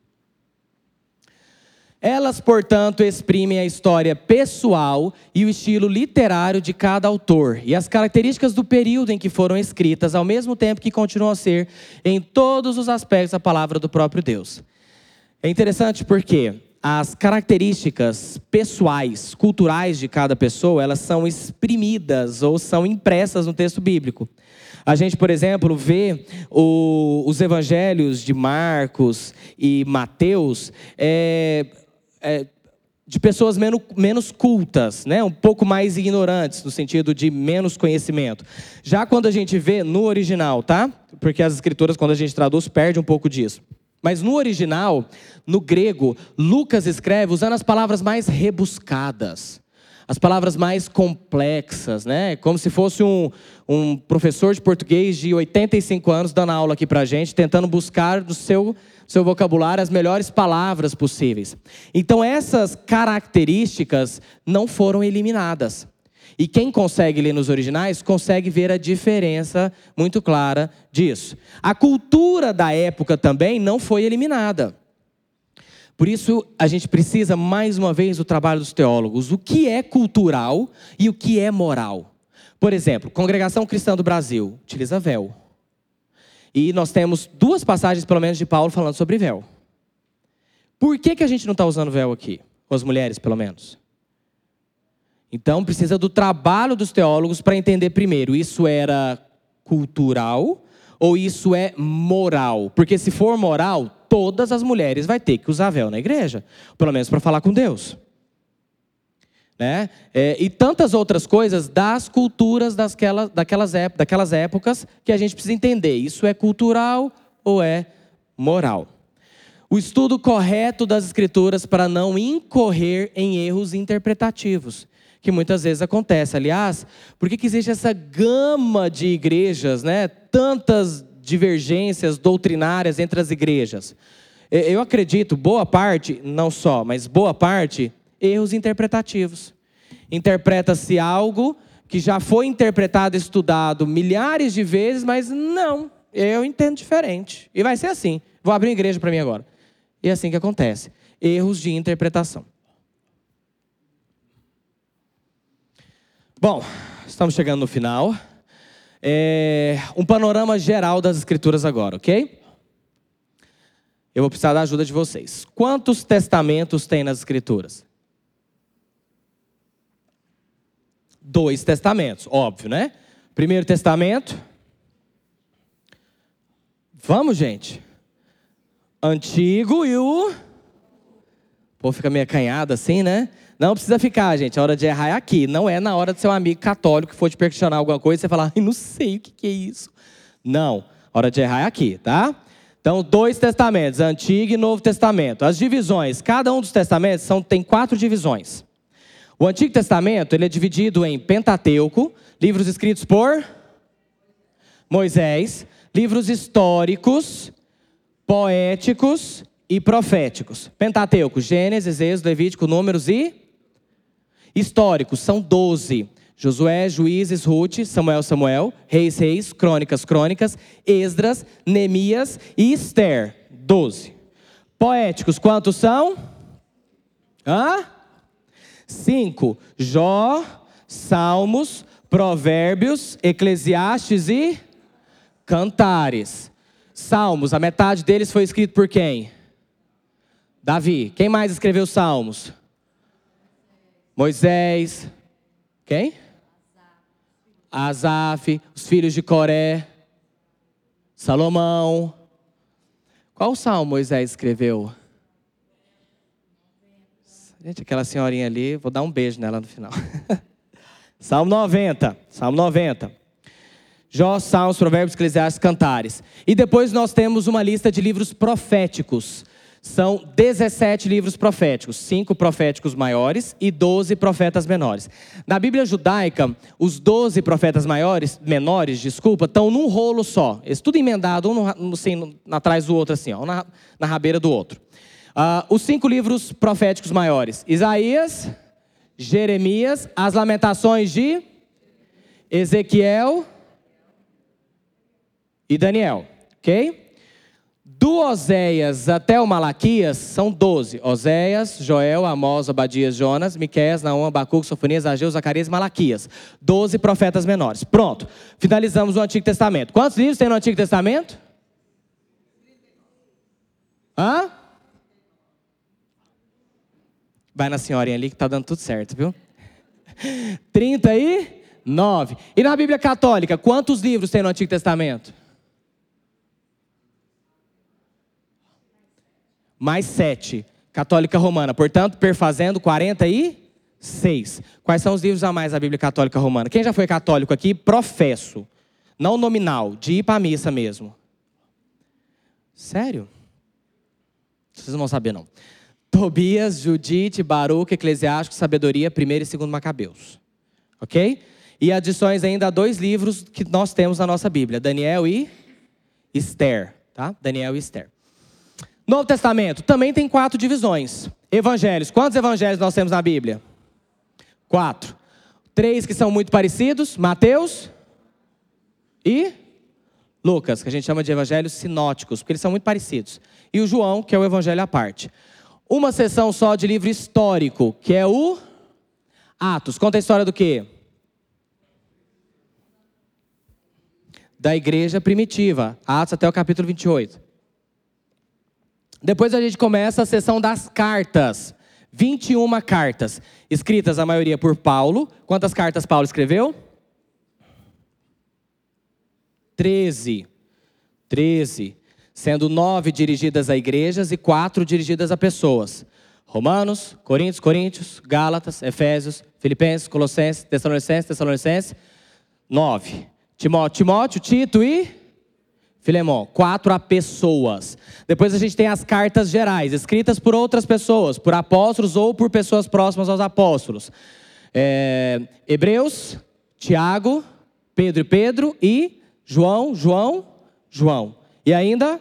Elas, portanto, exprimem a história pessoal e o estilo literário de cada autor e as características do período em que foram escritas, ao mesmo tempo que continuam a ser, em todos os aspectos, a palavra do próprio Deus. É interessante porque as características pessoais, culturais de cada pessoa, elas são exprimidas ou são impressas no texto bíblico. A gente, por exemplo, vê o, os evangelhos de Marcos e Mateus é, é, de pessoas menos, menos cultas, né? um pouco mais ignorantes, no sentido de menos conhecimento. Já quando a gente vê no original, tá? Porque as escrituras, quando a gente traduz, perde um pouco disso. Mas no original, no grego, Lucas escreve usando as palavras mais rebuscadas as palavras mais complexas, né? Como se fosse um, um professor de português de 85 anos dando aula aqui para gente, tentando buscar no seu, seu vocabulário as melhores palavras possíveis. Então, essas características não foram eliminadas. E quem consegue ler nos originais consegue ver a diferença muito clara disso. A cultura da época também não foi eliminada. Por isso, a gente precisa, mais uma vez, do trabalho dos teólogos. O que é cultural e o que é moral? Por exemplo, Congregação Cristã do Brasil utiliza véu. E nós temos duas passagens, pelo menos, de Paulo falando sobre véu. Por que, que a gente não está usando véu aqui? Com as mulheres, pelo menos. Então, precisa do trabalho dos teólogos para entender primeiro, isso era cultural ou isso é moral? Porque se for moral, todas as mulheres vai ter que usar véu na igreja, pelo menos para falar com Deus. Né? É, e tantas outras coisas das culturas daquelas, daquelas, daquelas épocas que a gente precisa entender. Isso é cultural ou é moral? O estudo correto das escrituras para não incorrer em erros interpretativos, que muitas vezes acontece. Aliás, por que, que existe essa gama de igrejas, né? tantas divergências doutrinárias entre as igrejas. Eu acredito, boa parte, não só, mas boa parte, erros interpretativos. Interpreta-se algo que já foi interpretado, estudado milhares de vezes, mas não, eu entendo diferente. E vai ser assim. Vou abrir uma igreja para mim agora. E é assim que acontece. Erros de interpretação. Bom, estamos chegando no final é, um panorama geral das Escrituras agora, ok? Eu vou precisar da ajuda de vocês. Quantos testamentos tem nas Escrituras? Dois testamentos, óbvio, né? Primeiro testamento. Vamos, gente. Antigo e o. Pô, fica meio acanhado assim, né? Não precisa ficar, gente. A hora de errar é aqui. Não é na hora do seu amigo católico que for te perquestionar alguma coisa e você falar, ai, não sei o que, é isso. Não. A hora de errar é aqui, tá? Então, dois testamentos, Antigo e Novo Testamento. As divisões, cada um dos testamentos são, tem quatro divisões. O Antigo Testamento ele é dividido em Pentateuco, livros escritos por Moisés, livros históricos, poéticos e proféticos. Pentateuco, Gênesis, Êxodo, Levítico, Números e Históricos são 12. Josué, Juízes, Ruth, Samuel, Samuel, Reis, Reis, Crônicas, Crônicas, Esdras, Neemias e Esther. 12. Poéticos, quantos são? Hã? Cinco. Jó, Salmos, Provérbios, Eclesiastes e Cantares. Salmos, a metade deles foi escrito por quem? Davi. Quem mais escreveu Salmos? Moisés, quem? Asaf, os filhos de Coré, Salomão. Qual salmo Moisés escreveu? Gente, aquela senhorinha ali, vou dar um beijo nela no final. salmo 90, Salmo 90. Jó, Salmos, Provérbios, Eclesiastes, Cantares. E depois nós temos uma lista de livros proféticos. São 17 livros proféticos, cinco proféticos maiores e 12 profetas menores. Na Bíblia judaica, os 12 profetas maiores, menores, desculpa, estão num rolo só. Eles tudo emendado, um no, assim, atrás do outro, assim, ó, na, na rabeira do outro. Uh, os cinco livros proféticos maiores: Isaías, Jeremias, as Lamentações de Ezequiel, e Daniel, ok? Do Oséias até o Malaquias são 12. Oséias, Joel, Amós, Obadias, Jonas, Miqueias, Naum, Abacuque, Sofonias, Ageu, Zacarias e Malaquias. 12 profetas menores. Pronto. Finalizamos o Antigo Testamento. Quantos livros tem no Antigo Testamento? Hã? Vai na senhorinha ali que tá dando tudo certo, viu? 39. E na Bíblia Católica, quantos livros tem no Antigo Testamento? Mais sete. Católica Romana. Portanto, perfazendo 46. Quais são os livros a mais da Bíblia Católica Romana? Quem já foi católico aqui? Professo. Não nominal, de ir para a missa mesmo. Sério? Vocês não vão saber, não. Tobias, Judite, Baruch, Eclesiástico, Sabedoria, 1 e 2 Macabeus. Ok? E adições ainda a dois livros que nós temos na nossa Bíblia: Daniel e Esther. Tá? Daniel e Esther. Novo Testamento também tem quatro divisões. Evangelhos. Quantos evangelhos nós temos na Bíblia? Quatro. Três que são muito parecidos: Mateus e Lucas, que a gente chama de evangelhos sinóticos, porque eles são muito parecidos. E o João, que é o evangelho à parte. Uma sessão só de livro histórico, que é o Atos. Conta a história do quê? Da igreja primitiva. Atos até o capítulo 28. Depois a gente começa a sessão das cartas. 21 cartas, escritas a maioria por Paulo. Quantas cartas Paulo escreveu? 13. 13. Sendo nove dirigidas a igrejas e quatro dirigidas a pessoas. Romanos, Coríntios, Coríntios, Gálatas, Efésios, Filipenses, Colossenses, Tessalonicenses, Tessalonicenses. Nove. Timóteo, Timóteo, Tito e Filemão. Quatro a pessoas. Depois a gente tem as cartas gerais, escritas por outras pessoas, por apóstolos ou por pessoas próximas aos apóstolos. É, Hebreus, Tiago, Pedro e Pedro e João, João, João. E ainda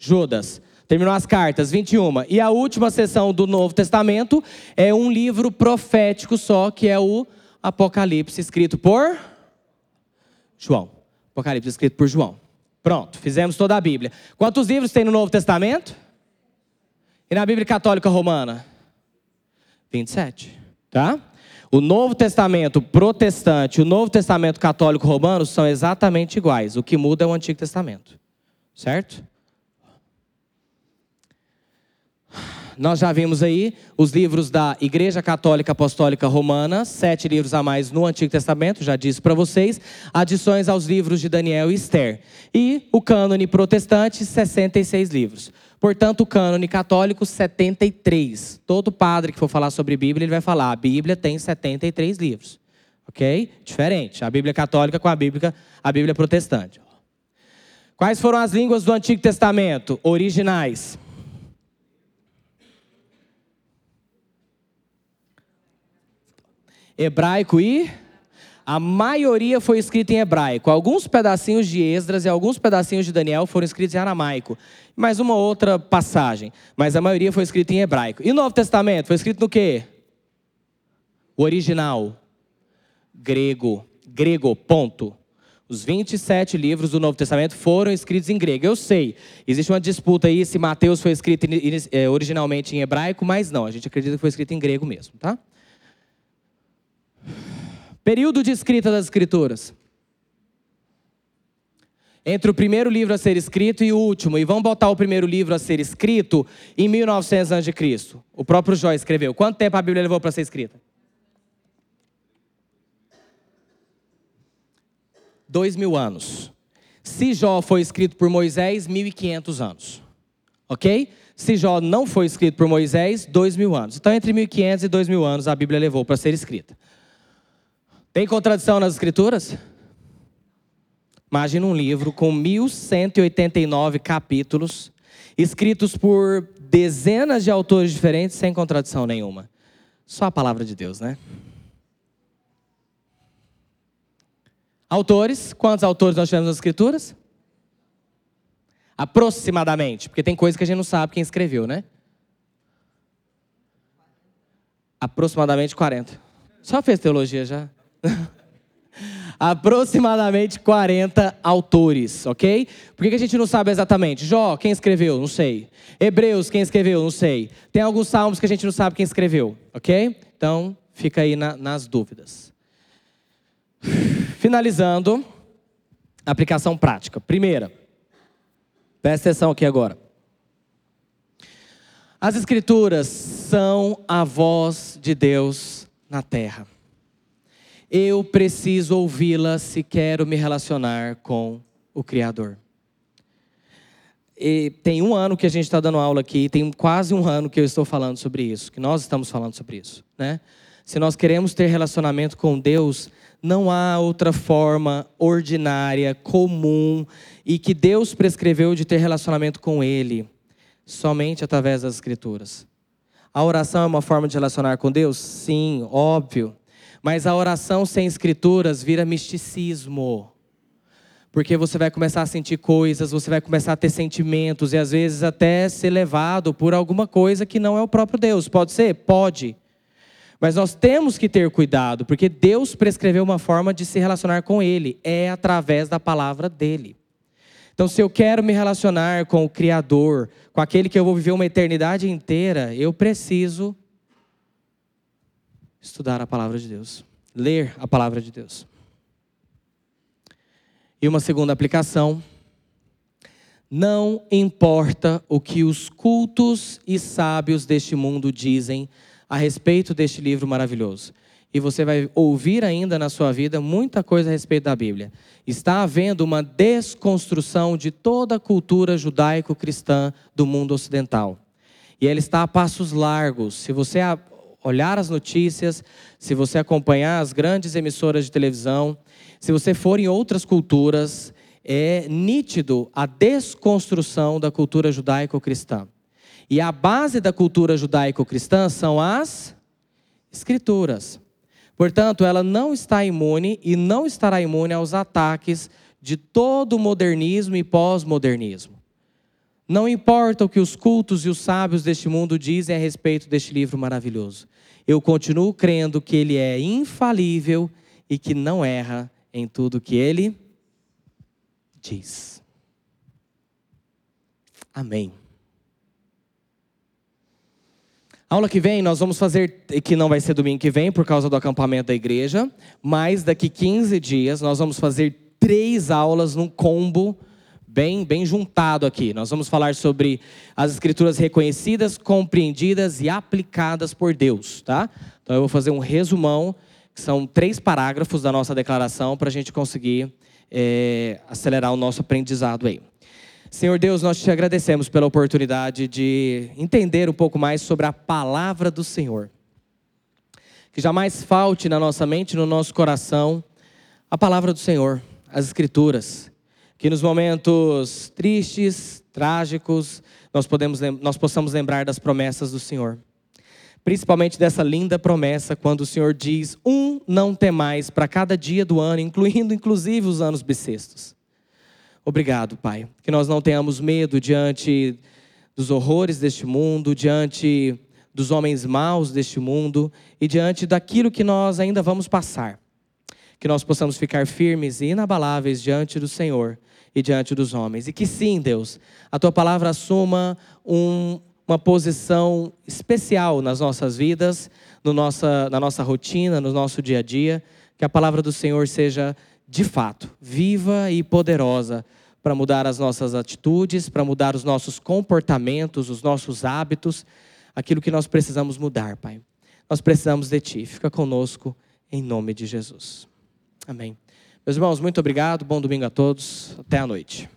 Judas. Terminou as cartas, 21. E a última sessão do Novo Testamento é um livro profético só, que é o Apocalipse, escrito por João. Apocalipse, escrito por João. Pronto, fizemos toda a Bíblia. Quantos livros tem no Novo Testamento? E na Bíblia Católica Romana? 27. Tá? O Novo Testamento protestante e o Novo Testamento católico romano são exatamente iguais. O que muda é o Antigo Testamento. Certo? Nós já vimos aí os livros da Igreja Católica Apostólica Romana, sete livros a mais no Antigo Testamento, já disse para vocês, adições aos livros de Daniel e Esther. E o cânone protestante, 66 livros. Portanto, o cânone católico, 73. Todo padre que for falar sobre Bíblia, ele vai falar: a Bíblia tem 73 livros. Ok? Diferente. A Bíblia católica com a Bíblia, a Bíblia protestante. Quais foram as línguas do Antigo Testamento originais? Hebraico e a maioria foi escrita em hebraico. Alguns pedacinhos de Esdras e alguns pedacinhos de Daniel foram escritos em aramaico. Mais uma outra passagem. Mas a maioria foi escrita em hebraico. E o Novo Testamento foi escrito no quê? O original. Grego. Grego, ponto. Os 27 livros do Novo Testamento foram escritos em grego. Eu sei, existe uma disputa aí se Mateus foi escrito eh, originalmente em hebraico, mas não, a gente acredita que foi escrito em grego mesmo, tá? Período de escrita das Escrituras. Entre o primeiro livro a ser escrito e o último. E vamos botar o primeiro livro a ser escrito em 1900 a.C. O próprio Jó escreveu. Quanto tempo a Bíblia levou para ser escrita? Dois mil anos. Se Jó foi escrito por Moisés, 1.500 anos. Ok? Se Jó não foi escrito por Moisés, dois mil anos. Então, entre 1.500 e dois mil anos, a Bíblia levou para ser escrita. Tem contradição nas escrituras? Imagina um livro com 1189 capítulos, escritos por dezenas de autores diferentes, sem contradição nenhuma. Só a palavra de Deus, né? Autores, quantos autores nós tivemos nas escrituras? Aproximadamente, porque tem coisa que a gente não sabe quem escreveu, né? Aproximadamente 40. Só fez teologia já? Aproximadamente 40 autores, ok? Por que a gente não sabe exatamente? Jó, quem escreveu? Não sei. Hebreus, quem escreveu? Não sei. Tem alguns salmos que a gente não sabe quem escreveu, ok? Então, fica aí na, nas dúvidas. Finalizando, aplicação prática. Primeira, presta atenção aqui agora. As Escrituras são a voz de Deus na terra. Eu preciso ouvi-las se quero me relacionar com o Criador. E tem um ano que a gente está dando aula aqui, tem quase um ano que eu estou falando sobre isso, que nós estamos falando sobre isso. Né? Se nós queremos ter relacionamento com Deus, não há outra forma ordinária, comum e que Deus prescreveu de ter relacionamento com Ele, somente através das Escrituras. A oração é uma forma de relacionar com Deus? Sim, óbvio. Mas a oração sem escrituras vira misticismo. Porque você vai começar a sentir coisas, você vai começar a ter sentimentos e às vezes até ser levado por alguma coisa que não é o próprio Deus. Pode ser? Pode. Mas nós temos que ter cuidado, porque Deus prescreveu uma forma de se relacionar com Ele, é através da palavra dele. Então, se eu quero me relacionar com o Criador, com aquele que eu vou viver uma eternidade inteira, eu preciso estudar a palavra de Deus, ler a palavra de Deus. E uma segunda aplicação: não importa o que os cultos e sábios deste mundo dizem a respeito deste livro maravilhoso. E você vai ouvir ainda na sua vida muita coisa a respeito da Bíblia. Está havendo uma desconstrução de toda a cultura judaico-cristã do mundo ocidental. E ela está a passos largos. Se você olhar as notícias, se você acompanhar as grandes emissoras de televisão, se você for em outras culturas, é nítido a desconstrução da cultura judaico-cristã. E a base da cultura judaico-cristã são as escrituras. Portanto, ela não está imune e não estará imune aos ataques de todo o modernismo e pós-modernismo. Não importa o que os cultos e os sábios deste mundo dizem a respeito deste livro maravilhoso. Eu continuo crendo que ele é infalível e que não erra em tudo que ele diz. Amém. Aula que vem nós vamos fazer, que não vai ser domingo que vem por causa do acampamento da igreja, mas daqui 15 dias nós vamos fazer três aulas num combo bem, bem juntado aqui. Nós vamos falar sobre as escrituras reconhecidas, compreendidas e aplicadas por Deus, tá? Então eu vou fazer um resumão, que são três parágrafos da nossa declaração para a gente conseguir é, acelerar o nosso aprendizado aí. Senhor Deus, nós te agradecemos pela oportunidade de entender um pouco mais sobre a palavra do Senhor. Que jamais falte na nossa mente, no nosso coração, a palavra do Senhor, as Escrituras que nos momentos tristes, trágicos, nós, podemos, nós possamos lembrar das promessas do Senhor. Principalmente dessa linda promessa, quando o Senhor diz: um não temais para cada dia do ano, incluindo inclusive os anos bissextos. Obrigado, Pai. Que nós não tenhamos medo diante dos horrores deste mundo, diante dos homens maus deste mundo e diante daquilo que nós ainda vamos passar. Que nós possamos ficar firmes e inabaláveis diante do Senhor e diante dos homens. E que sim, Deus, a tua palavra assuma um, uma posição especial nas nossas vidas, no nossa, na nossa rotina, no nosso dia a dia. Que a palavra do Senhor seja, de fato, viva e poderosa para mudar as nossas atitudes, para mudar os nossos comportamentos, os nossos hábitos, aquilo que nós precisamos mudar, Pai. Nós precisamos de Ti. Fica conosco, em nome de Jesus. Amém. Meus irmãos, muito obrigado. Bom domingo a todos. Até a noite.